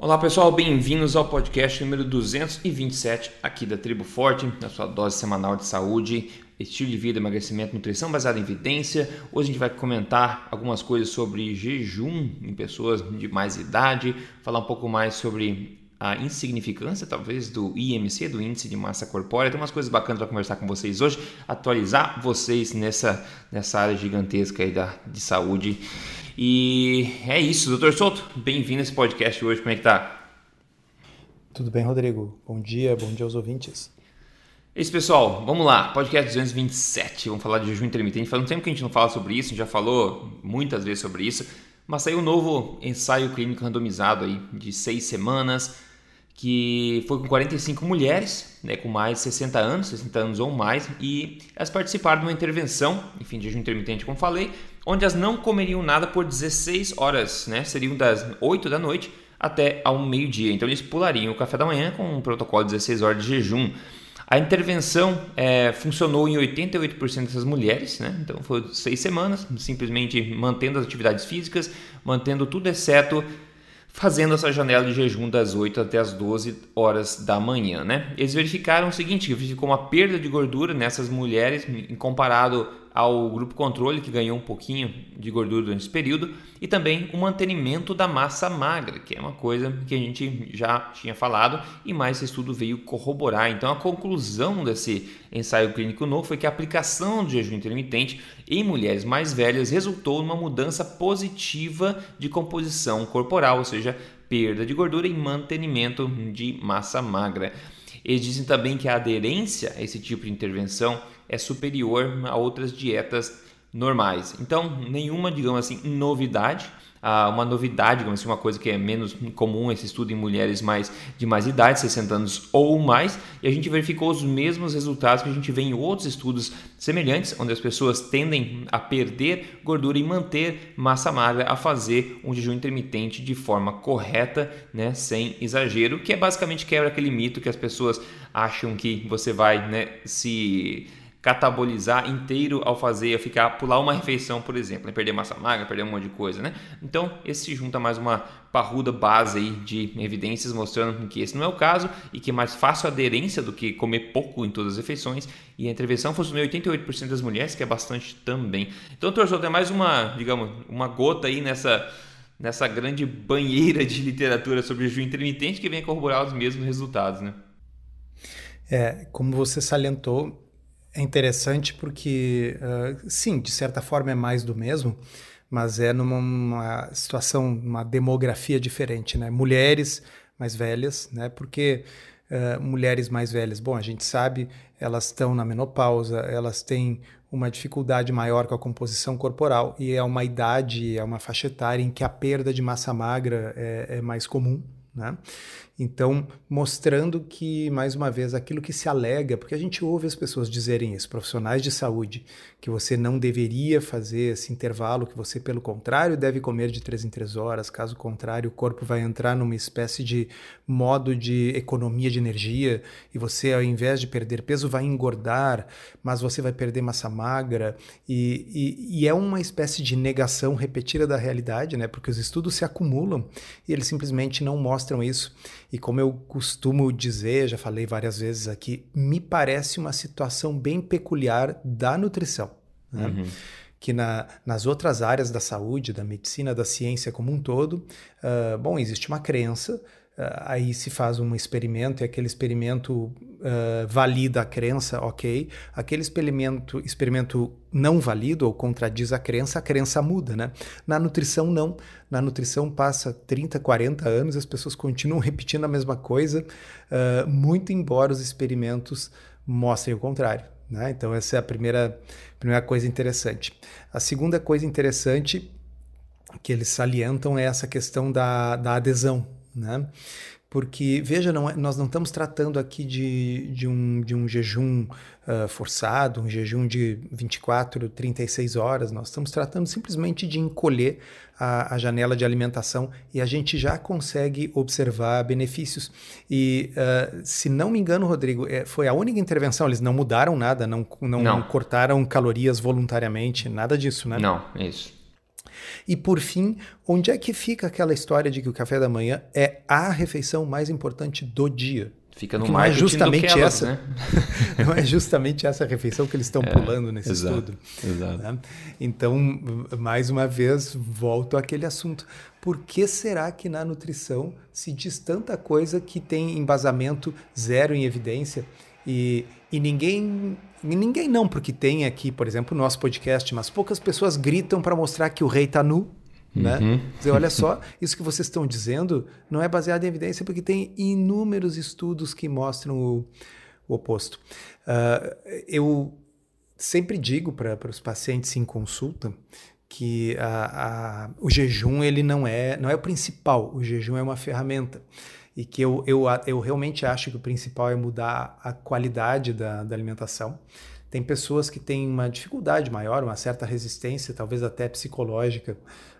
Olá pessoal, bem-vindos ao podcast número 227 aqui da Tribo Forte, na sua dose semanal de saúde, estilo de vida, emagrecimento, nutrição baseada em evidência. Hoje a gente vai comentar algumas coisas sobre jejum em pessoas de mais idade, falar um pouco mais sobre a insignificância, talvez, do IMC, do Índice de Massa Corpórea. Tem umas coisas bacanas para conversar com vocês hoje, atualizar vocês nessa, nessa área gigantesca aí da, de saúde. E é isso, doutor Souto, bem-vindo a esse podcast hoje, como é que tá? Tudo bem, Rodrigo? Bom dia, bom dia aos ouvintes. É isso, pessoal, vamos lá, podcast 227, vamos falar de jejum intermitente. Faz um tempo que a gente não fala sobre isso, a gente já falou muitas vezes sobre isso, mas saiu um novo ensaio clínico randomizado aí de seis semanas, que foi com 45 mulheres, né, com mais de 60 anos, 60 anos ou mais, e elas participaram de uma intervenção, enfim, de jejum intermitente, como falei, onde elas não comeriam nada por 16 horas, né, seriam das 8 da noite até ao meio-dia. Então eles pulariam o café da manhã com um protocolo de 16 horas de jejum. A intervenção é, funcionou em 88% dessas mulheres, né? então foi seis semanas, simplesmente mantendo as atividades físicas, mantendo tudo exceto fazendo essa janela de jejum das 8 até as 12 horas da manhã, né? Eles verificaram o seguinte, ficou uma perda de gordura nessas mulheres em comparado ao grupo controle que ganhou um pouquinho de gordura durante esse período e também o mantenimento da massa magra, que é uma coisa que a gente já tinha falado e mais esse estudo veio corroborar. Então a conclusão desse ensaio clínico novo foi que a aplicação do jejum intermitente em mulheres mais velhas resultou numa mudança positiva de composição corporal, ou seja, perda de gordura e mantenimento de massa magra. Eles dizem também que a aderência a esse tipo de intervenção é superior a outras dietas normais. Então, nenhuma, digamos assim, novidade. Ah, uma novidade, digamos assim, uma coisa que é menos comum esse estudo em mulheres mais de mais idade, 60 anos ou mais, e a gente verificou os mesmos resultados que a gente vê em outros estudos semelhantes, onde as pessoas tendem a perder gordura e manter massa magra a fazer um jejum intermitente de forma correta, né, sem exagero, que é basicamente quebra aquele mito que as pessoas acham que você vai né, se catabolizar inteiro ao fazer, ficar pular uma refeição, por exemplo, né? perder massa magra, perder um monte de coisa, né? Então, esse se junta mais uma parruda base aí de evidências mostrando que esse não é o caso e que é mais fácil aderência do que comer pouco em todas as refeições e a intervenção funcionou em 88% das mulheres, que é bastante também. Então, torcedor, é mais uma, digamos, uma gota aí nessa nessa grande banheira de literatura sobre jejum intermitente que vem corroborar os mesmos resultados, né? É, como você salientou, é interessante porque, uh, sim, de certa forma é mais do mesmo, mas é numa situação, uma demografia diferente, né? Mulheres mais velhas, né? Porque uh, mulheres mais velhas, bom, a gente sabe, elas estão na menopausa, elas têm uma dificuldade maior com a composição corporal e é uma idade, é uma faixa etária em que a perda de massa magra é, é mais comum, né? Então, mostrando que, mais uma vez, aquilo que se alega, porque a gente ouve as pessoas dizerem isso, profissionais de saúde, que você não deveria fazer esse intervalo, que você, pelo contrário, deve comer de três em três horas, caso contrário, o corpo vai entrar numa espécie de modo de economia de energia e você, ao invés de perder peso, vai engordar, mas você vai perder massa magra, e, e, e é uma espécie de negação repetida da realidade, né? porque os estudos se acumulam e eles simplesmente não mostram isso. E como eu costumo dizer, já falei várias vezes aqui, me parece uma situação bem peculiar da nutrição. Né? Uhum. Que na, nas outras áreas da saúde, da medicina, da ciência como um todo, uh, bom, existe uma crença aí se faz um experimento e aquele experimento uh, valida a crença, ok. Aquele experimento, experimento não válido ou contradiz a crença, a crença muda, né? Na nutrição, não. Na nutrição passa 30, 40 anos as pessoas continuam repetindo a mesma coisa, uh, muito embora os experimentos mostrem o contrário. Né? Então, essa é a primeira, primeira coisa interessante. A segunda coisa interessante que eles salientam é essa questão da, da adesão né? Porque, veja, não é, nós não estamos tratando aqui de, de, um, de um jejum uh, forçado, um jejum de 24, 36 horas, nós estamos tratando simplesmente de encolher a, a janela de alimentação e a gente já consegue observar benefícios. E, uh, se não me engano, Rodrigo, é, foi a única intervenção, eles não mudaram nada, não, não, não. cortaram calorias voluntariamente, nada disso, né? Não, isso. E por fim, onde é que fica aquela história de que o café da manhã é a refeição mais importante do dia? Fica no não é justamente Kellogg, essa, né? não é justamente essa refeição que eles estão é, pulando nesse exato, estudo. Exato. Né? Então, mais uma vez, volto àquele assunto. Por que será que na nutrição se diz tanta coisa que tem embasamento zero em evidência e, e ninguém ninguém não, porque tem aqui, por exemplo, o nosso podcast, mas poucas pessoas gritam para mostrar que o rei está nu né? Uhum. Dizer, olha só, isso que vocês estão dizendo não é baseado em evidência, porque tem inúmeros estudos que mostram o, o oposto. Uh, eu sempre digo para os pacientes em consulta que a, a, o jejum ele não é, não é o principal, o jejum é uma ferramenta. E que eu, eu, eu realmente acho que o principal é mudar a qualidade da, da alimentação. Tem pessoas que têm uma dificuldade maior, uma certa resistência, talvez até psicológica,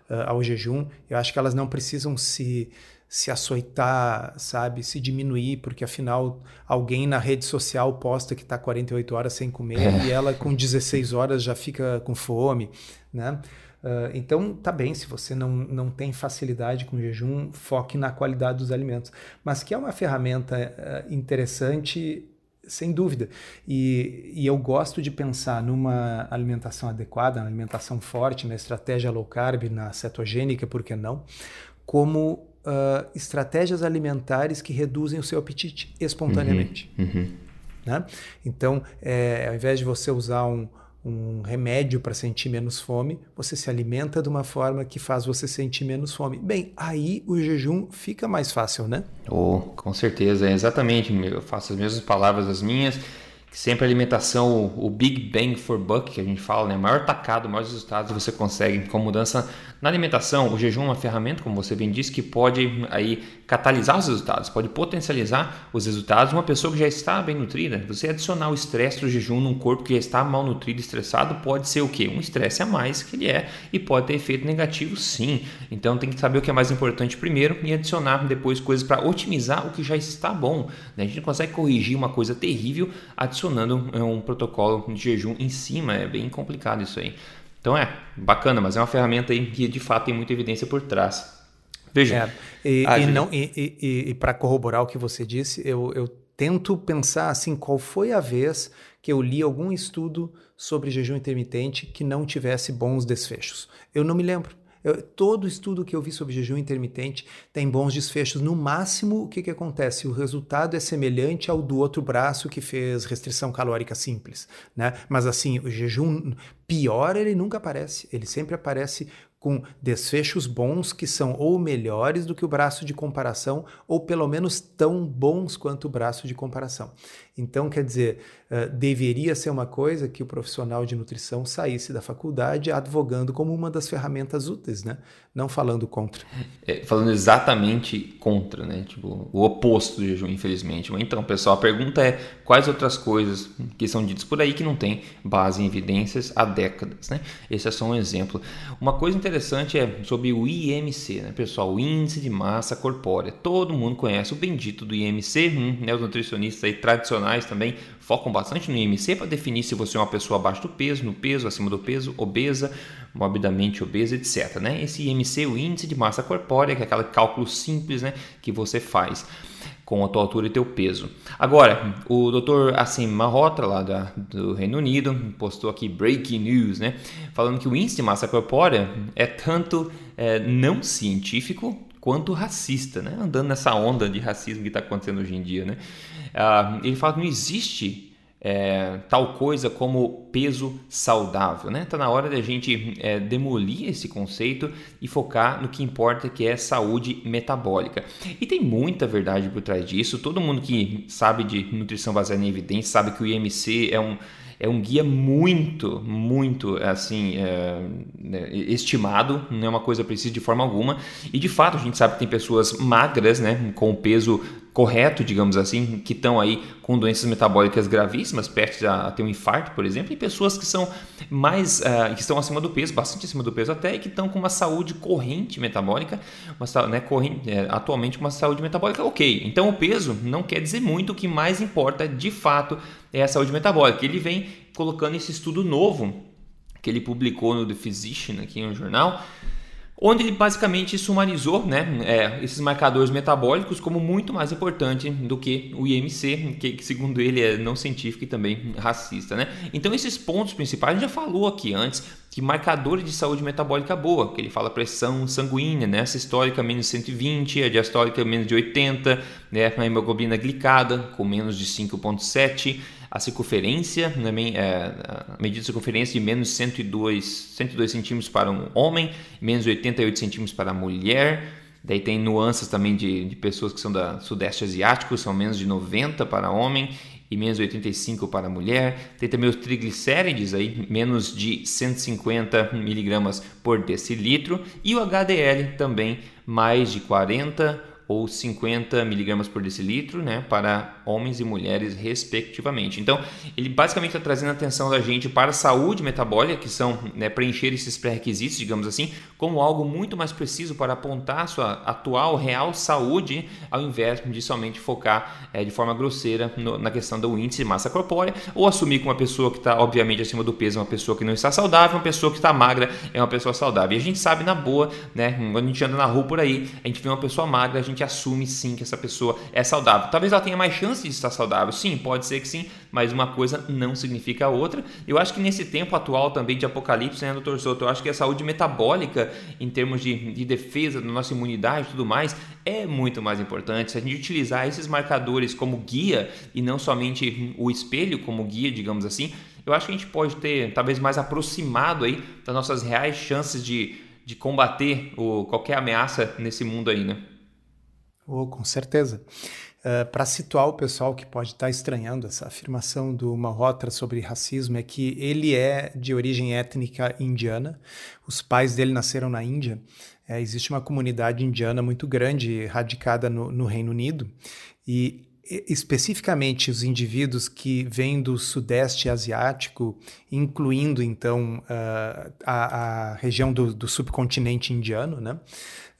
uh, ao jejum. Eu acho que elas não precisam se se açoitar, sabe, se diminuir, porque afinal alguém na rede social posta que está 48 horas sem comer é. e ela com 16 horas já fica com fome, né? Uh, então, tá bem, se você não, não tem facilidade com jejum, foque na qualidade dos alimentos. Mas que é uma ferramenta uh, interessante, sem dúvida. E, e eu gosto de pensar numa alimentação adequada, na alimentação forte, na estratégia low carb, na cetogênica, por que não? Como uh, estratégias alimentares que reduzem o seu apetite espontaneamente. Uhum, uhum. Né? Então, é, ao invés de você usar um, um remédio para sentir menos fome, você se alimenta de uma forma que faz você sentir menos fome. Bem, aí o jejum fica mais fácil, né? Oh, com certeza, é exatamente. Eu faço as mesmas palavras as minhas sempre a alimentação, o Big Bang for Buck, que a gente fala, né? maior tacado, maiores resultados você consegue com mudança na alimentação. O jejum é uma ferramenta, como você bem disse, que pode aí catalisar os resultados, pode potencializar os resultados. Uma pessoa que já está bem nutrida, você adicionar o estresse do jejum num corpo que já está mal nutrido, estressado, pode ser o quê? Um estresse a mais que ele é e pode ter efeito negativo, sim. Então tem que saber o que é mais importante primeiro e adicionar depois coisas para otimizar o que já está bom. Né? A gente não consegue corrigir uma coisa terrível adicionando é, um protocolo de jejum em cima. É bem complicado isso aí. Então é bacana, mas é uma ferramenta aí que de fato tem muita evidência por trás. Veja. É, e, e, não, e, e, e para corroborar o que você disse, eu, eu tento pensar assim, qual foi a vez que eu li algum estudo sobre jejum intermitente que não tivesse bons desfechos. Eu não me lembro. Eu, todo estudo que eu vi sobre jejum intermitente tem bons desfechos. No máximo, o que, que acontece? O resultado é semelhante ao do outro braço que fez restrição calórica simples. Né? Mas assim, o jejum pior ele nunca aparece. Ele sempre aparece com desfechos bons que são ou melhores do que o braço de comparação, ou pelo menos tão bons quanto o braço de comparação. Então, quer dizer, uh, deveria ser uma coisa que o profissional de nutrição saísse da faculdade advogando como uma das ferramentas úteis, né? Não falando contra. É, falando exatamente contra, né? Tipo, o oposto do jejum, infelizmente. Então, pessoal, a pergunta é quais outras coisas que são ditas por aí que não tem base em evidências há décadas, né? Esse é só um exemplo. Uma coisa interessante é sobre o IMC, né, pessoal? O Índice de Massa Corpórea. Todo mundo conhece o bendito do IMC, hum, né? Os nutricionistas aí tradicionais também focam bastante no IMC para definir se você é uma pessoa abaixo do peso, no peso, acima do peso, obesa, morbidamente obesa, etc. Né? Esse IMC, o índice de massa corpórea, que é aquele cálculo simples né, que você faz com a tua altura e teu peso. Agora, o Dr. Assim Marrota, lá da, do Reino Unido, postou aqui breaking news, né? Falando que o índice de massa corpórea é tanto é, não científico quanto racista, né? Andando nessa onda de racismo que está acontecendo hoje em dia, né? Uh, ele fala que não existe é, tal coisa como peso saudável. Está né? Na hora da gente é, demolir esse conceito e focar no que importa, que é saúde metabólica. E tem muita verdade por trás disso. Todo mundo que sabe de nutrição baseada em evidência sabe que o IMC é um é um guia muito, muito assim é, né, estimado, não é uma coisa precisa de forma alguma. E de fato a gente sabe que tem pessoas magras, né, com peso correto, digamos assim, que estão aí com doenças metabólicas gravíssimas, perto a, ter um infarto, por exemplo, e pessoas que são mais, uh, que estão acima do peso, bastante acima do peso até, e que estão com uma saúde corrente metabólica, uma, né, corrente, é, atualmente uma saúde metabólica ok. Então o peso não quer dizer muito, o que mais importa de fato é a saúde metabólica. Ele vem colocando esse estudo novo que ele publicou no The Physician aqui no jornal, onde ele basicamente sumarizou né, é, esses marcadores metabólicos como muito mais importante do que o IMC, que segundo ele é não científico e também racista. Né? Então esses pontos principais, a gente já falou aqui antes, que marcadores de saúde metabólica boa, que ele fala pressão sanguínea, né? essa histórica menos 120, a diastólica menos de 80, né? a hemoglobina glicada com menos de 5,7, a circunferência, né? é, a medida de circunferência de menos 102, 102 centímetros para um homem, menos 88 centímetros para a mulher. Daí tem nuances também de, de pessoas que são da sudeste asiático, são menos de 90 para homem e menos 85 para a mulher. Tem também os triglicérides aí, menos de 150 miligramas por decilitro e o HDL também mais de 40 ou 50 miligramas por decilitro, né, para homens e mulheres respectivamente. Então, ele basicamente está trazendo a atenção da gente para a saúde metabólica, que são né, preencher esses pré-requisitos, digamos assim, como algo muito mais preciso para apontar sua atual real saúde, ao invés de somente focar é, de forma grosseira no, na questão do índice de massa corpórea, ou assumir que uma pessoa que está obviamente acima do peso é uma pessoa que não está saudável, uma pessoa que está magra é uma pessoa saudável. E a gente sabe na boa, né, quando a gente anda na rua por aí, a gente vê uma pessoa magra, a gente assume sim que essa pessoa é saudável. Talvez ela tenha mais chance de estar saudável, sim, pode ser que sim, mas uma coisa não significa a outra. Eu acho que nesse tempo atual também de apocalipse, né, doutor Soto, eu acho que a saúde metabólica, em termos de, de defesa da nossa imunidade e tudo mais, é muito mais importante. Se a gente utilizar esses marcadores como guia e não somente o espelho como guia, digamos assim, eu acho que a gente pode ter talvez mais aproximado aí das nossas reais chances de, de combater o, qualquer ameaça nesse mundo aí, né? Oh, com certeza. Uh, Para situar o pessoal que pode estar tá estranhando essa afirmação do Malhotra sobre racismo, é que ele é de origem étnica indiana, os pais dele nasceram na Índia. É, existe uma comunidade indiana muito grande radicada no, no Reino Unido e especificamente os indivíduos que vêm do Sudeste Asiático, incluindo então uh, a, a, região do, do subcontinente indiano, né?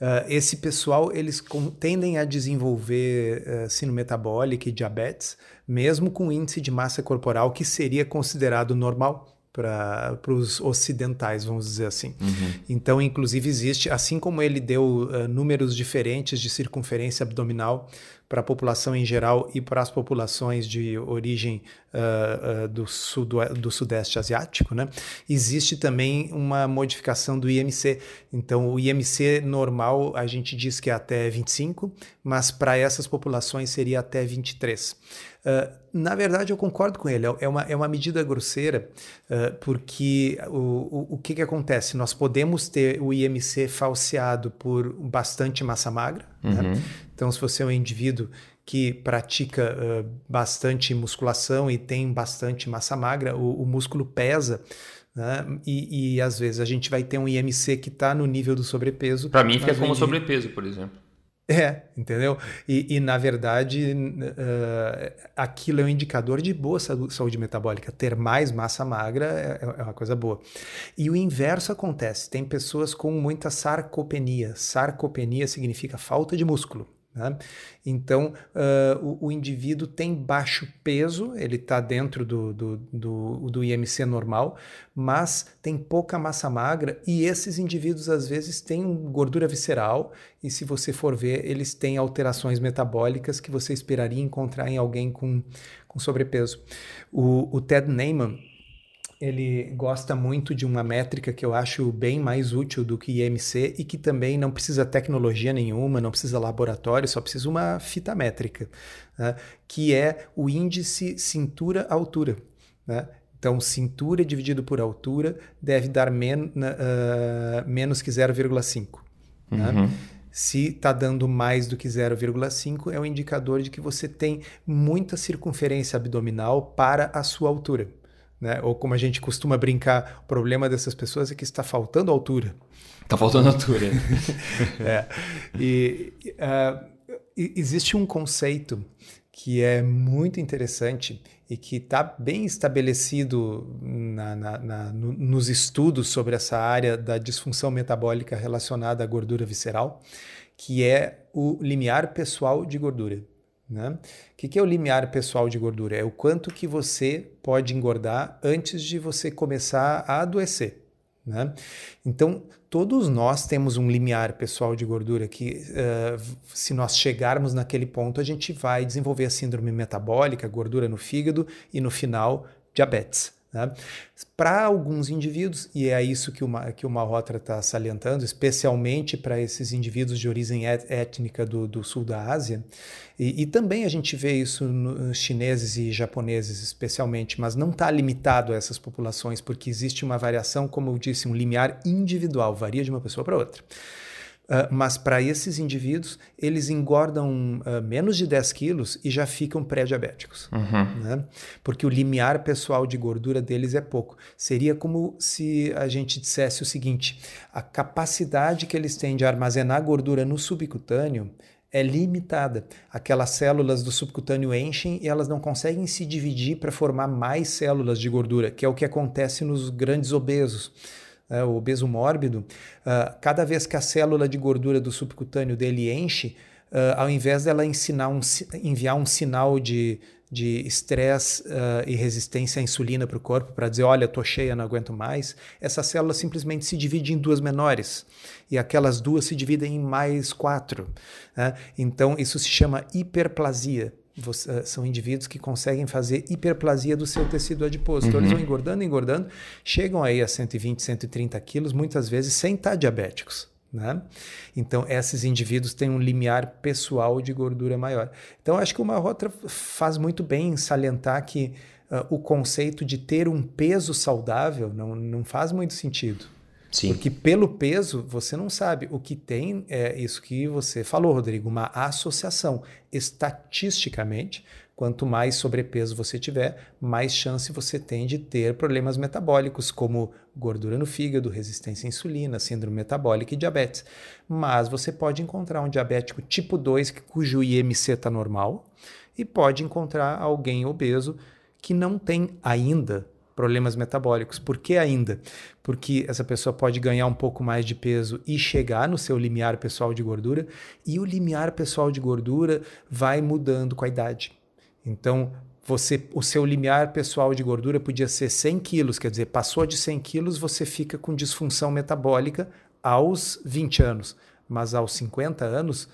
Uh, esse pessoal eles tendem a desenvolver uh, sino metabólico e diabetes, mesmo com índice de massa corporal que seria considerado normal para os ocidentais, vamos dizer assim. Uhum. Então, inclusive, existe, assim como ele deu uh, números diferentes de circunferência abdominal para a população em geral e para as populações de origem uh, uh, do, do sudeste asiático, né? existe também uma modificação do IMC. Então, o IMC normal a gente diz que é até 25, mas para essas populações seria até 23. Uh, na verdade, eu concordo com ele. É uma, é uma medida grosseira, uh, porque o, o, o que, que acontece? Nós podemos ter o IMC falseado por bastante massa magra. Né? Uhum. Né? Então, se você é um indivíduo que pratica uh, bastante musculação e tem bastante massa magra, o, o músculo pesa. Né? E, e, às vezes a gente vai ter um IMC que está no nível do sobrepeso. Para mim, fica como sobrepeso, por exemplo. É, entendeu? E, e na verdade, uh, aquilo é um indicador de boa saúde metabólica. Ter mais massa magra é, é, uma coisa boa. E o inverso acontece. Tem pessoas com muita sarcopenia. Sarcopenia significa falta de músculo. Né? Então, uh, o, o, indivíduo tem baixo peso, ele está dentro do, do, do, do, IMC normal, mas tem pouca massa magra, e esses indivíduos às vezes têm gordura visceral, e se você for ver, eles têm alterações metabólicas que você esperaria encontrar em alguém com, com sobrepeso. O, o Ted Neyman, ele gosta muito de uma métrica que eu acho bem mais útil do que IMC e que também não precisa tecnologia nenhuma, não precisa laboratório, só precisa uma fita métrica, né? que é o índice cintura-altura. Né? Então, cintura dividido por altura deve dar men uh, menos que 0,5. Né? Uhum. Se está dando mais do que 0,5, é um indicador de que você tem muita circunferência abdominal para a sua altura. Né? Ou como a gente costuma brincar, o problema dessas pessoas é que está faltando altura. Está faltando altura. é. E uh, existe um conceito que é muito interessante e que está bem estabelecido na, na, na, no, nos estudos sobre essa área da disfunção metabólica relacionada à gordura visceral, que é o limiar pessoal de gordura. Né? O que é o limiar pessoal de gordura? É o quanto que você pode engordar antes de você começar a adoecer. Né? Então, todos nós temos um limiar pessoal de gordura que, uh, se nós chegarmos naquele ponto, a gente vai desenvolver a síndrome metabólica, gordura no fígado e, no final, diabetes. Né? Para alguns indivíduos, e é isso que o, que o está salientando, especialmente para esses indivíduos de origem étnica do, do sul da Ásia, e, e, também a gente vê isso nos chineses e japoneses especialmente, mas não está limitado a essas populações, porque existe uma variação, como eu disse, um limiar individual, varia de uma pessoa para outra. Uh, mas para esses indivíduos, eles engordam uh, menos de 10 quilos e já ficam pré-diabéticos. Uhum. Né? Porque o limiar pessoal de gordura deles é pouco. Seria como se a gente dissesse o seguinte: a capacidade que eles têm de armazenar gordura no subcutâneo é limitada. Aquelas células do subcutâneo enchem e elas não conseguem se dividir para formar mais células de gordura, que é o que acontece nos grandes obesos é, o obeso mórbido, uh, cada vez que a célula de gordura do subcutâneo dele enche, uh, ao invés dela um, enviar um sinal de de estresse uh, e resistência à insulina para o corpo, para dizer, olha, estou cheia, não aguento mais, essa célula simplesmente se divide em duas menores. E aquelas duas se dividem em mais quatro. Né? Então, isso se chama hiperplasia. Você, são indivíduos que conseguem fazer hiperplasia do seu tecido adiposo. Uhum. Então, eles uhum. vão engordando, engordando, chegam aí a 120, 130 quilos, muitas vezes sem estar diabéticos. Né? Então, esses indivíduos têm um limiar pessoal de gordura maior. Então, acho que uma rota faz muito bem em salientar que uh, o conceito de ter um peso saudável não, não faz muito sentido. Sim. Porque pelo peso, você não sabe. O que tem é isso que você falou, Rodrigo, uma associação. Estatisticamente, quanto mais sobrepeso você tiver, mais chance você tem de ter problemas metabólicos, como gordura no fígado, resistência à insulina, síndrome metabólica e diabetes. Mas você pode encontrar um diabético tipo 2 cujo IMC está normal e pode encontrar alguém obeso que não tem ainda problemas metabólicos. Por que ainda? Porque essa pessoa pode ganhar um pouco mais de peso e chegar no seu limiar pessoal de gordura, e o limiar pessoal de gordura vai mudando com a idade. Então, você, o seu limiar pessoal de gordura podia ser 100 quilos, quer dizer, passou de 100 quilos, você fica com disfunção metabólica aos 20 anos, mas aos 50 anos,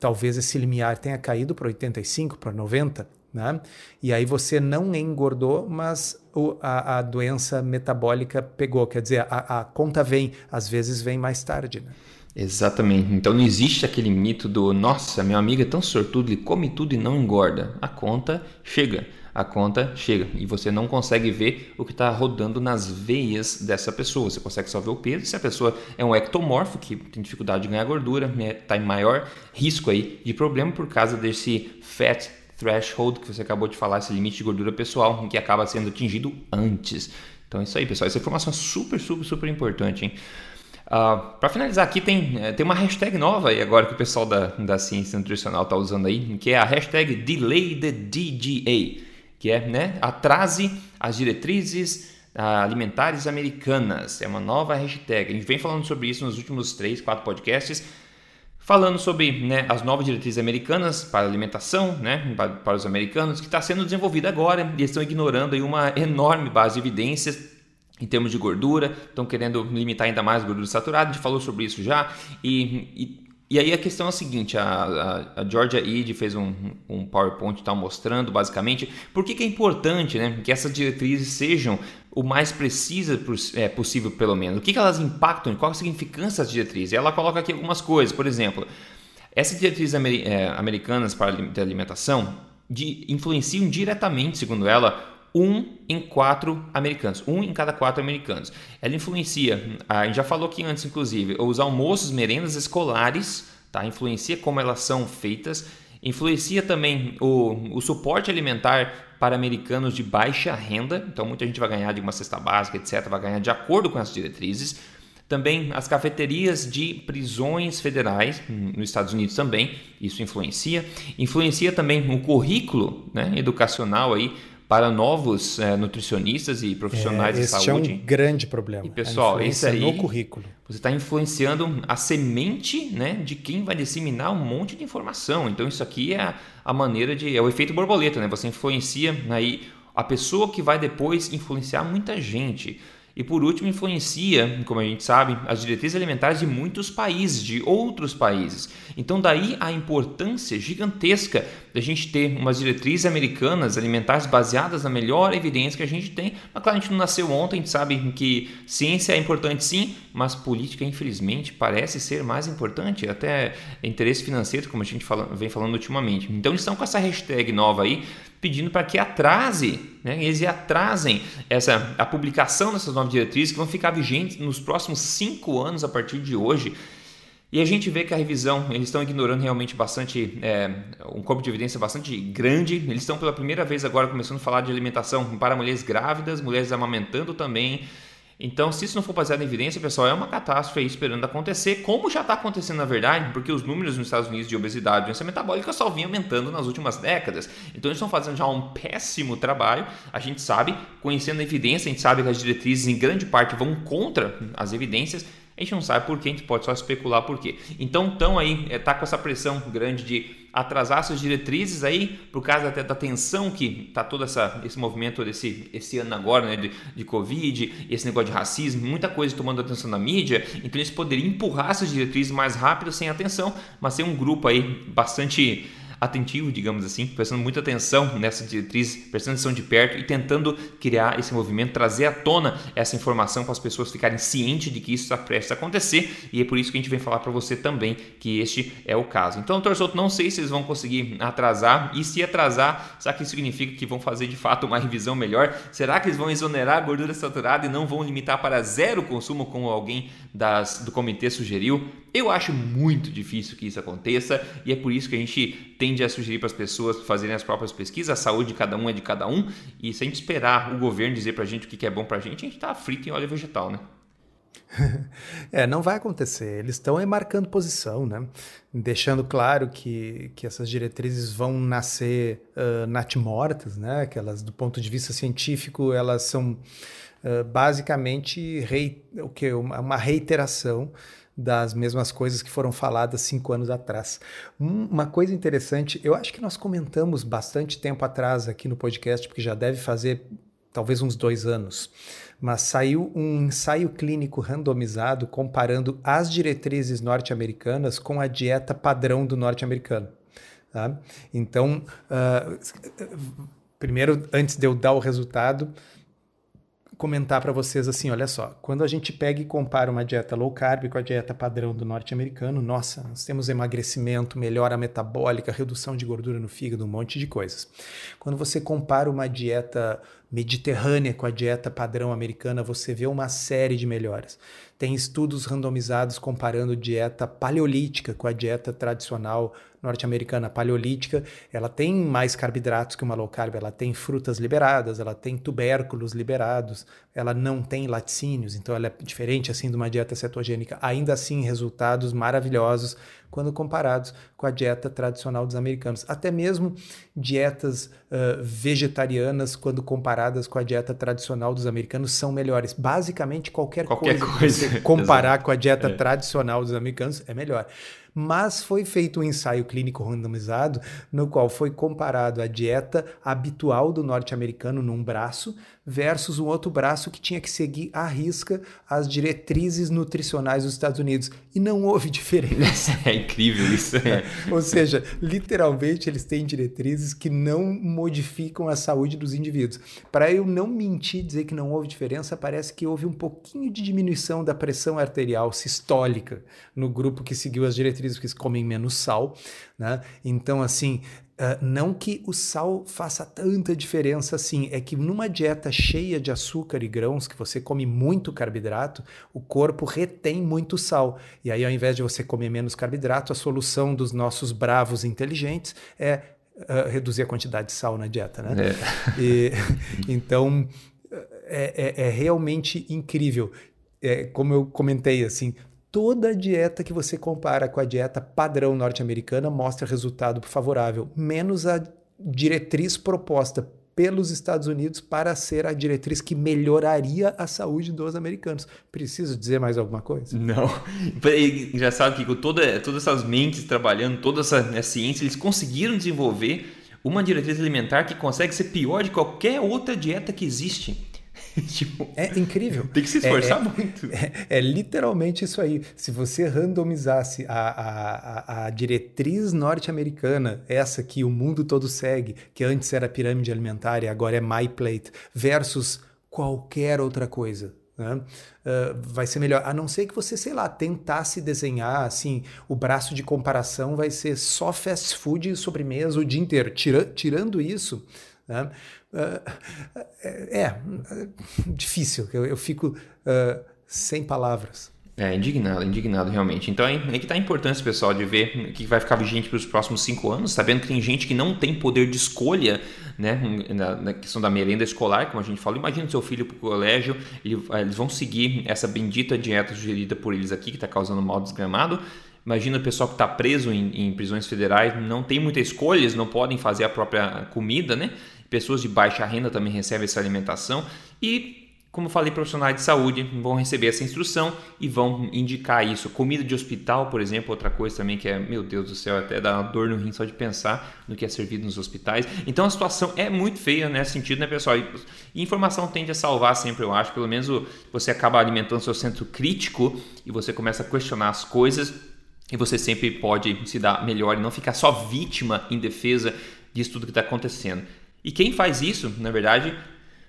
talvez esse limiar tenha caído para 85, para 90. Né? E aí você não engordou, mas o, a, a, doença metabólica pegou. Quer dizer, a, a, conta vem, às vezes vem mais tarde. Né? Exatamente. Então não existe aquele mito do nossa, meu amigo é tão sortudo, ele come tudo e não engorda. A conta chega. A conta chega e você não consegue ver o que está rodando nas veias dessa pessoa. Você consegue só ver o peso. Se a pessoa é um ectomorfo, que tem dificuldade de ganhar gordura, está né, em maior risco aí de problema por causa desse fat threshold que você acabou de falar, esse limite de gordura pessoal, que acaba sendo atingido antes. Então é isso aí, pessoal. Essa informação é super, super, super importante, hein? Uh, ah, para finalizar aqui, tem, eh, tem uma hashtag nova aí agora que o pessoal da, da ciência nutricional está usando aí, que é a hashtag DelayTheDGA, que é né, atrase as diretrizes uh, alimentares americanas. É uma nova hashtag. A gente vem falando sobre isso nos últimos 3, 4 podcasts falando sobre né, as novas diretrizes americanas para alimentação, né, para, para os americanos, que está sendo desenvolvida agora e estão ignorando aí uma enorme base de evidências em termos de gordura, estão querendo limitar ainda mais a gordura saturada, a gente falou sobre isso já, e, e e aí a questão é a seguinte, a, a, a Georgia Ede fez um, um PowerPoint tal mostrando basicamente por que, que, é importante né, que essas diretrizes sejam o mais precisas é, possível pelo menos. O que, elas impactam, qual a significância das diretrizes. E ela coloca aqui algumas coisas, por exemplo, essas diretrizes é, americanas para a alimentação de, influenciam diretamente, segundo ela, um em quatro americanos, um em cada quatro americanos. Ela influencia, a gente já falou aqui antes, inclusive, os almoços, merendas escolares, tá? influencia como elas são feitas, influencia também o, o suporte alimentar para americanos de baixa renda, então muita gente vai ganhar de uma cesta básica, etc., vai ganhar de acordo com as diretrizes. Também as cafeterias de prisões federais, hum, nos Estados Unidos também, isso influencia. Influencia também o currículo né, educacional aí para novos é, nutricionistas e profissionais é, de saúde. Esse é um grande problema. E pessoal, esse aí no currículo. Você está influenciando a semente, né, de quem vai disseminar um monte de informação. Então isso aqui é a, a maneira de é o efeito borboleta, né? Você influencia aí a pessoa que vai depois influenciar muita gente. E por último, influencia, como a gente sabe, as diretrizes alimentares de muitos países, de outros países. Então, daí a importância gigantesca da gente ter umas diretrizes americanas alimentares baseadas na melhor evidência que a gente tem. Mas, claro, a gente não nasceu ontem, a gente sabe que ciência é importante sim, mas política, infelizmente, parece ser mais importante, até interesse financeiro, como a gente fala, vem falando ultimamente. Então, eles estão com essa hashtag nova aí pedindo para que atrase, né, eles atrasem essa, a publicação dessas novas diretrizes que vão ficar vigentes nos próximos cinco anos a partir de hoje. E a gente vê que a revisão, eles estão ignorando realmente bastante, é, um corpo de evidência bastante grande. Eles estão pela primeira vez agora começando a falar de alimentação para mulheres grávidas, mulheres amamentando também. Então, se isso não for baseado em evidência, pessoal, é uma catástrofe aí esperando acontecer, como já está acontecendo na verdade, porque os números nos Estados Unidos de obesidade e doença metabólica só vinham aumentando nas últimas décadas. Então, eles estão fazendo já um péssimo trabalho. A gente sabe, conhecendo a evidência, a gente sabe que as diretrizes em grande parte vão contra as evidências a gente não sabe por quê, a gente pode só especular por quê. Então, estão aí, está com essa pressão grande de atrasar suas diretrizes aí, por causa até da tensão que está todo essa, esse movimento desse esse ano agora, né, de, de Covid, esse negócio de racismo, muita coisa tomando atenção na mídia, então eles poderiam empurrar essas diretrizes mais rápido, sem atenção, mas tem um grupo aí bastante atentivo, digamos assim, prestando muita atenção nessa diretriz, prestando atenção de perto e tentando criar esse movimento, trazer à tona essa informação para as pessoas ficarem cientes de que isso está prestes a acontecer e é por isso que a gente vem falar para você também que este é o caso. Então, Torçoto, não sei se eles vão conseguir atrasar e se atrasar, será que isso significa que vão fazer de fato uma revisão melhor? Será que eles vão exonerar a gordura saturada e não vão limitar para zero consumo como alguém das, do comitê sugeriu? Eu acho muito difícil que isso aconteça e é por isso que a gente tende a sugerir para as pessoas fazerem as próprias pesquisas. A saúde de cada um é de cada um e se a gente esperar o governo dizer para a gente o que é bom para a gente, a gente está frito em óleo vegetal, né? é, não vai acontecer. Eles estão marcando posição, né? Deixando claro que, que essas diretrizes vão nascer uh, natimortas, né? Que elas, do ponto de vista científico, elas são uh, basicamente rei, o que uma reiteração das mesmas coisas que foram faladas cinco anos atrás. Uma coisa interessante, eu acho que nós comentamos bastante tempo atrás aqui no podcast, porque já deve fazer talvez uns dois anos, mas saiu um ensaio clínico randomizado comparando as diretrizes norte-americanas com a dieta padrão do norte-americano. Tá? Então, uh, primeiro, antes de eu dar o resultado, comentar para vocês assim, olha só, quando a gente pega e compara uma dieta low carb com a dieta padrão do norte-americano, nossa, nós temos emagrecimento, melhora metabólica, redução de gordura no fígado, um monte de coisas. Quando você compara uma dieta mediterrânea com a dieta padrão americana, você vê uma série de melhoras. Tem estudos randomizados comparando dieta paleolítica com a dieta tradicional norte-americana paleolítica, ela tem mais carboidratos que uma low carb, ela tem frutas liberadas, ela tem tubérculos liberados, ela não tem laticínios, então ela é diferente assim de uma dieta cetogênica. Ainda assim, resultados maravilhosos quando comparados com a dieta tradicional dos americanos. Até mesmo dietas uh, vegetarianas, quando comparadas com a dieta tradicional dos americanos, são melhores. Basicamente, qualquer, qualquer coisa, coisa. Você comparar com a dieta é. tradicional dos americanos é melhor mas foi feito um ensaio clínico randomizado no qual foi comparado a dieta habitual do norte-americano num braço versus um outro braço que tinha que seguir à risca as diretrizes nutricionais dos Estados Unidos. E não houve diferença. É incrível isso. É. Ou seja, literalmente eles têm diretrizes que não modificam a saúde dos indivíduos. Para eu não mentir dizer que não houve diferença, parece que houve um pouquinho de diminuição da pressão arterial sistólica no grupo que seguiu as diretrizes, que comem menos sal. Né? Então, assim, Uh, não que o sal faça tanta diferença assim, é que numa dieta cheia de açúcar e grãos, que você come muito carboidrato, o corpo retém muito sal. E aí, ao invés de você comer menos carboidrato, a solução dos nossos bravos inteligentes é uh, reduzir a quantidade de sal na dieta, né? É. E, então, é, é, é realmente incrível. É, como eu comentei, assim, toda dieta que você compara com a dieta padrão norte-americana mostra resultado favorável, menos a diretriz proposta pelos Estados Unidos para ser a diretriz que melhoraria a saúde dos americanos. Preciso dizer mais alguma coisa? Não. Engraçado que com toda, todas essas mentes trabalhando, toda essa né, ciência, eles conseguiram desenvolver uma diretriz alimentar que consegue ser pior de qualquer outra dieta que existe. tipo, é incrível. Tem que se esforçar é, é muito. É, é, literalmente isso aí. Se você randomizasse a, a, a diretriz norte-americana, essa que o mundo todo segue, que antes era pirâmide alimentar e agora é MyPlate, versus qualquer outra coisa, né? Uh, vai ser melhor. A não ser que você, sei lá, tentasse desenhar assim, o braço de comparação vai ser só fast food e sobremesa o dia inteiro. Tira, tirando isso, né? Uh, é, é, difícil. Eu, eu fico uh, sem palavras. É, indignado, indignado realmente. Então é, é que tá a importância, pessoal, de ver o que vai ficar vigente para os próximos cinco anos, sabendo que tem gente que não tem poder de escolha né, na, na questão da merenda escolar, como a gente falou. Imagina seu filho para o colégio, ele, eles vão seguir essa bendita dieta sugerida por eles aqui, que está causando mal desgramado. Imagina o pessoal que está preso em, em prisões federais, não tem muita escolha, eles não podem fazer a própria comida, né? Pessoas de baixa renda também recebem essa alimentação. E como falei, profissionais de saúde vão receber essa instrução e vão indicar isso. Comida de hospital, por exemplo, outra coisa também que é, meu Deus do céu, até dá dor no rim só de pensar no que é servido nos hospitais. Então a situação é muito feia nesse sentido, né, pessoal? E informação tende a salvar sempre, eu acho. Pelo menos você acaba alimentando seu centro crítico e você começa a questionar as coisas e você sempre pode se dar melhor e não ficar só vítima em defesa disso tudo que está acontecendo. E quem faz isso, na verdade,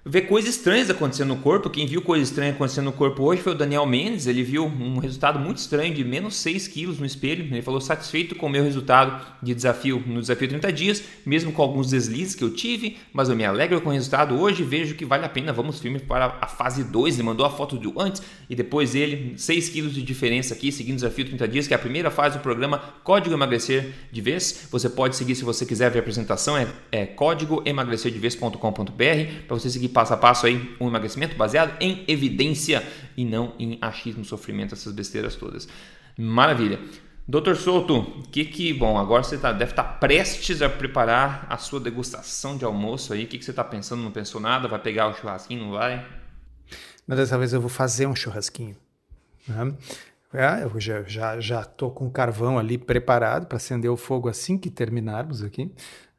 ver coisas estranhas acontecendo no corpo. Quem viu coisas estranhas acontecendo no corpo hoje foi o Daniel Mendes. Ele viu um resultado muito estranho de menos 6 quilos no espelho. Ele falou satisfeito com o meu resultado de desafio no desafio 30 dias, mesmo com alguns deslizes que eu tive, mas eu me alegro com o resultado hoje. Vejo que vale a pena. Vamos firme para a fase 2. Ele mandou a foto do antes e depois ele, 6 quilos de diferença aqui, seguindo o desafio 30 dias, que é a primeira fase do programa Código Emagrecer de Vez. Você pode seguir se você quiser ver a apresentação, é, é códigoemagrecerdevez.com.br para você seguir passo a passo aí um emagrecimento baseado em evidência e não em achismo, sofrimento, essas besteiras todas. Maravilha. Doutor Souto, que que bom, agora você tá, deve estar tá prestes a preparar a sua degustação de almoço aí. O que, que você está pensando? Não pensou nada? Vai pegar o churrasquinho? Não vai? Mas dessa vez eu vou fazer um churrasquinho. Né? É, eu já, já, já tô com o carvão ali preparado para acender o fogo assim que terminarmos aqui.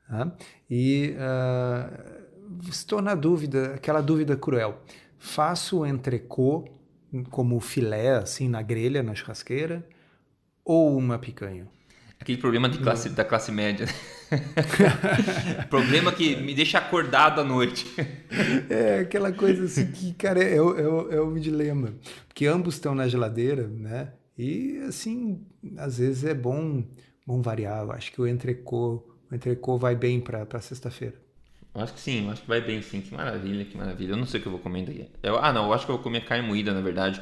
Né? E uh, estou na dúvida, aquela dúvida cruel. Faço o entrecô como filé, assim, na grelha, na churrasqueira, ou uma picanha? Aquele problema de classe, da classe média. problema que me deixa acordado à noite. É aquela coisa assim que, cara, é, é, é um dilema. Porque ambos estão na geladeira, né? E, assim, às vezes é bom, bom variar. Eu acho que o entrecô, o entrecô vai bem para sexta-feira. Eu acho que sim, eu acho que vai bem sim. Que maravilha, que maravilha. Eu não sei o que eu vou comer daí. Eu, ah, não, eu acho que eu vou comer carne moída, na verdade.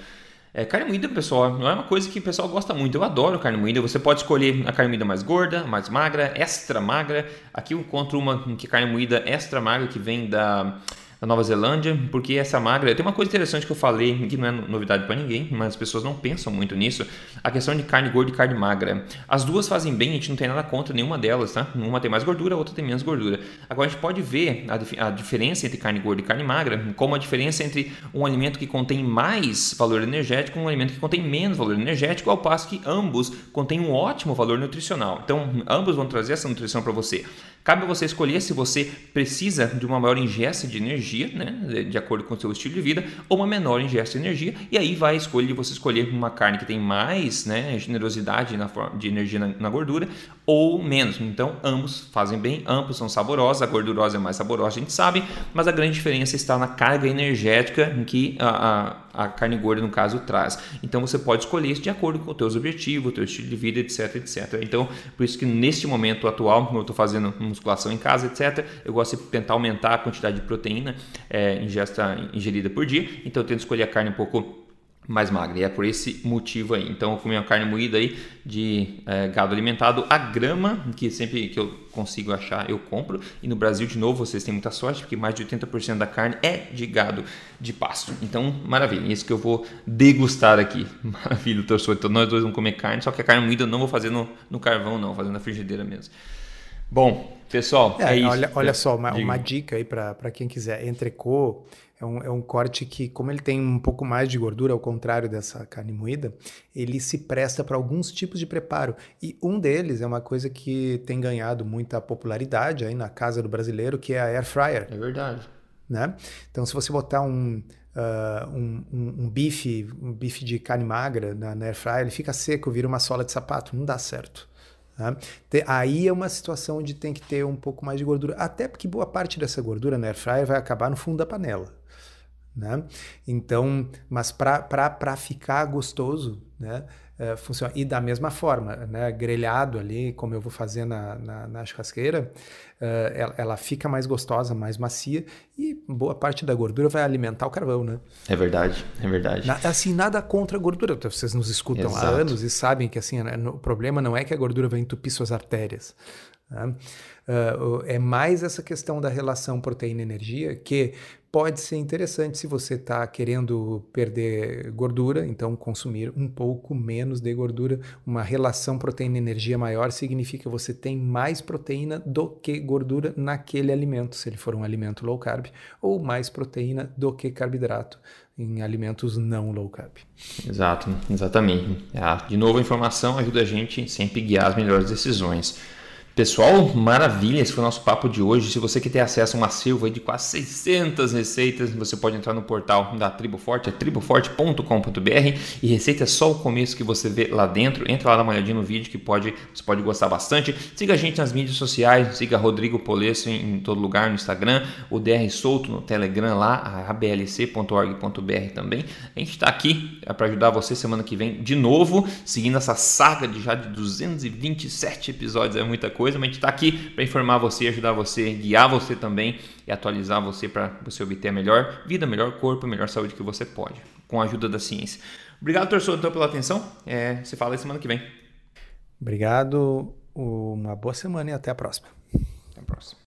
É, carne moída, pessoal, não é uma coisa que o pessoal gosta muito. Eu adoro carne moída. Você pode escolher a carne moída mais gorda, mais magra, extra magra. Aqui eu encontro uma que é carne moída extra magra que vem da da Nova Zelândia, porque essa magra. Tem uma coisa interessante que eu falei, que não é novidade para ninguém, mas as pessoas não pensam muito nisso: a questão de carne gorda e carne magra. As duas fazem bem, a gente não tem nada contra nenhuma delas, tá? Uma tem mais gordura, a outra tem menos gordura. Agora a gente pode ver a, a diferença entre carne gorda e carne magra, como a diferença entre um alimento que contém mais valor energético e um alimento que contém menos valor energético, ao passo que ambos contêm um ótimo valor nutricional. Então, ambos vão trazer essa nutrição para você. Cabe a você escolher se você precisa de uma maior ingesta de energia, né, de acordo com o seu estilo de vida, ou uma menor ingesta de energia, e aí vai a escolha de você escolher uma carne que tem mais né, generosidade na forma de energia na, na, gordura ou menos. Então, ambos fazem bem, ambos são saborosos, a gordurosa é mais saborosa, a gente sabe, mas a grande diferença está na carga energética que a, a, a carne gorda, no caso, traz. Então, você pode escolher isso de acordo com os teus objetivos, o teu estilo de vida, etc, etc. Então, por isso que neste momento atual, como eu estou fazendo musculação em casa, etc., eu gosto de tentar aumentar a quantidade de proteína é, ingesta, ingerida por dia, então eu tento escolher a carne um pouco mais magra. E é por esse motivo aí. Então eu comi uma carne moída aí de é, gado alimentado a grama, que sempre que eu consigo achar eu compro. E no Brasil, de novo, vocês têm muita sorte, porque mais de 80% da carne é de gado de pasto. Então, maravilha. Isso que eu vou degustar aqui. Maravilha, torçou. Então nós dois vamos comer carne, só que a carne moída eu não vou fazer no, no carvão, não, vou fazer na frigideira mesmo. Bom, pessoal, é, é isso. Olha, olha só, uma, uma dica aí para quem quiser. Entrecô é um, é um corte que, como ele tem um pouco mais de gordura, ao contrário dessa carne moída, ele se presta para alguns tipos de preparo. E um deles é uma coisa que tem ganhado muita popularidade aí na casa do brasileiro, que é a air fryer. É verdade. Né? Então, se você botar um, uh, um, um, um, bife, um bife de carne magra na, na air fryer, ele fica seco, vira uma sola de sapato, não dá certo. Tá? Aí é uma situação onde tem que ter um pouco mais de gordura, até porque boa parte dessa gordura na air fryer vai acabar no fundo da panela. Né? Então, mas para ficar gostoso, né? Uh, funciona. E da mesma forma, né, grelhado ali, como eu vou fazer na, na, na churrasqueira, uh, ela, ela, fica mais gostosa, mais macia e boa parte da gordura vai alimentar o carvão, né? É verdade, é verdade. Na, assim, nada contra a gordura. Vocês nos escutam Exato. há anos e sabem que assim, né, o problema não é que a gordura vai entupir suas artérias. Né? Uh, é mais essa questão da relação proteína-energia que pode ser interessante se você está querendo perder gordura, então consumir um pouco menos de gordura. Uma relação proteína-energia maior significa que você tem mais proteína do que gordura naquele alimento, se ele for um alimento low carb, ou mais proteína do que carboidrato em alimentos não low carb. Exato, exatamente. Ah, de novo, a informação ajuda a gente sempre a guiar as melhores decisões. Pessoal, maravilha, esse foi o nosso papo de hoje. Se você quer ter acesso a uma silva de quase 600 receitas, você pode entrar no portal da Tribo Forte, é triboforte.com.br e receita é só o começo que você vê lá dentro. Entra lá, dá uma olhadinha no vídeo que pode, você pode gostar bastante. Siga a gente nas mídias sociais, siga Rodrigo Polesso em, em todo lugar no Instagram, o DR Solto no Telegram lá, ablc.org.br também. A gente está aqui é para ajudar você semana que vem de novo, seguindo essa saga de já de 227 episódios, é muita coisa coisa, mas a gente está aqui para informar você, ajudar você, guiar você também e atualizar você para você obter a melhor vida, melhor corpo, melhor saúde que você pode, com a ajuda da ciência. Obrigado, torcedor, então, pela atenção. É, se fala semana que vem. Obrigado, uma boa semana e até a próxima. Até a próxima.